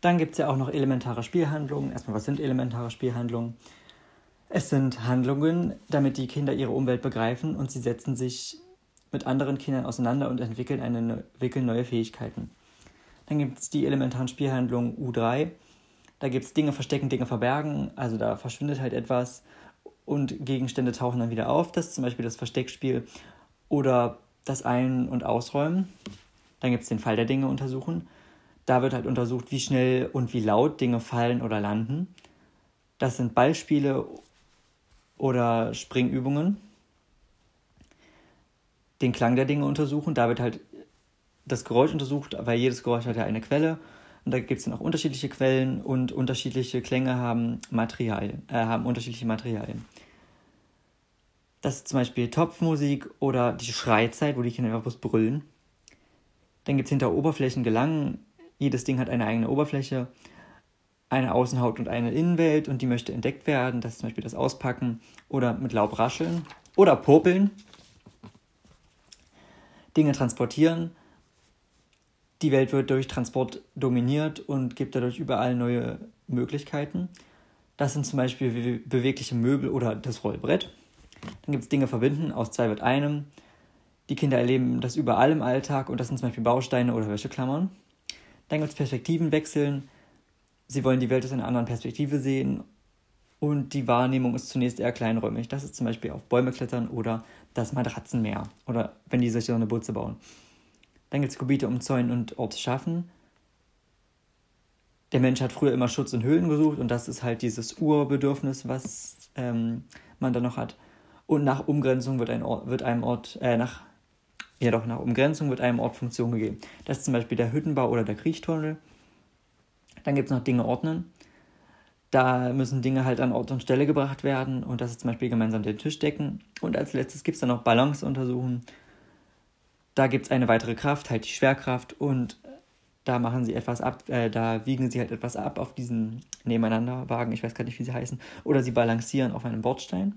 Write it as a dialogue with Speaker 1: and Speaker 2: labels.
Speaker 1: Dann gibt es ja auch noch elementare Spielhandlungen. Erstmal, was sind elementare Spielhandlungen? Es sind Handlungen, damit die Kinder ihre Umwelt begreifen und sie setzen sich mit anderen Kindern auseinander und entwickeln, eine, entwickeln neue Fähigkeiten. Dann gibt es die elementaren Spielhandlungen U3. Da gibt es Dinge verstecken, Dinge verbergen. Also da verschwindet halt etwas und Gegenstände tauchen dann wieder auf. Das ist zum Beispiel das Versteckspiel oder das Ein- und Ausräumen. Dann gibt es den Fall der Dinge untersuchen. Da wird halt untersucht, wie schnell und wie laut Dinge fallen oder landen. Das sind Ballspiele oder Springübungen. Den Klang der Dinge untersuchen. Da wird halt das Geräusch untersucht, weil jedes Geräusch hat ja eine Quelle. Und da gibt es dann auch unterschiedliche Quellen und unterschiedliche Klänge haben Materialien, äh, haben unterschiedliche Materialien. Das ist zum Beispiel Topfmusik oder die Schreizeit, wo die Kinder einfach bloß brüllen. Dann gibt es hinter Oberflächen Gelangen. Jedes Ding hat eine eigene Oberfläche, eine Außenhaut und eine Innenwelt und die möchte entdeckt werden. Das ist zum Beispiel das Auspacken oder mit Laub rascheln oder popeln. Dinge transportieren. Die Welt wird durch Transport dominiert und gibt dadurch überall neue Möglichkeiten. Das sind zum Beispiel bewegliche Möbel oder das Rollbrett. Dann gibt es Dinge verbinden, aus zwei wird einem. Die Kinder erleben das überall im Alltag und das sind zum Beispiel Bausteine oder Wäscheklammern. Dann gibt es Perspektiven wechseln. Sie wollen die Welt aus einer anderen Perspektive sehen und die Wahrnehmung ist zunächst eher kleinräumig. Das ist zum Beispiel auf Bäume klettern oder das Matratzenmeer oder wenn die sich so eine Butze bauen. Dann gibt es Gebiete umzäunen und Orte schaffen. Der Mensch hat früher immer Schutz in Höhlen gesucht und das ist halt dieses Urbedürfnis, was ähm, man da noch hat. Und nach Umgrenzung wird, ein Ort, wird einem Ort, äh, nach ja doch, nach Umgrenzung wird einem Ort Funktion gegeben. Das ist zum Beispiel der Hüttenbau oder der Kriechtunnel. Dann gibt es noch Dinge ordnen. Da müssen Dinge halt an Ort und Stelle gebracht werden und das ist zum Beispiel gemeinsam den Tisch decken. Und als letztes gibt es dann noch Balance untersuchen. Da gibt es eine weitere Kraft, halt die Schwerkraft und da machen sie etwas ab, äh, da wiegen sie halt etwas ab auf diesen Nebeneinanderwagen, ich weiß gar nicht, wie sie heißen, oder sie balancieren auf einem Bordstein.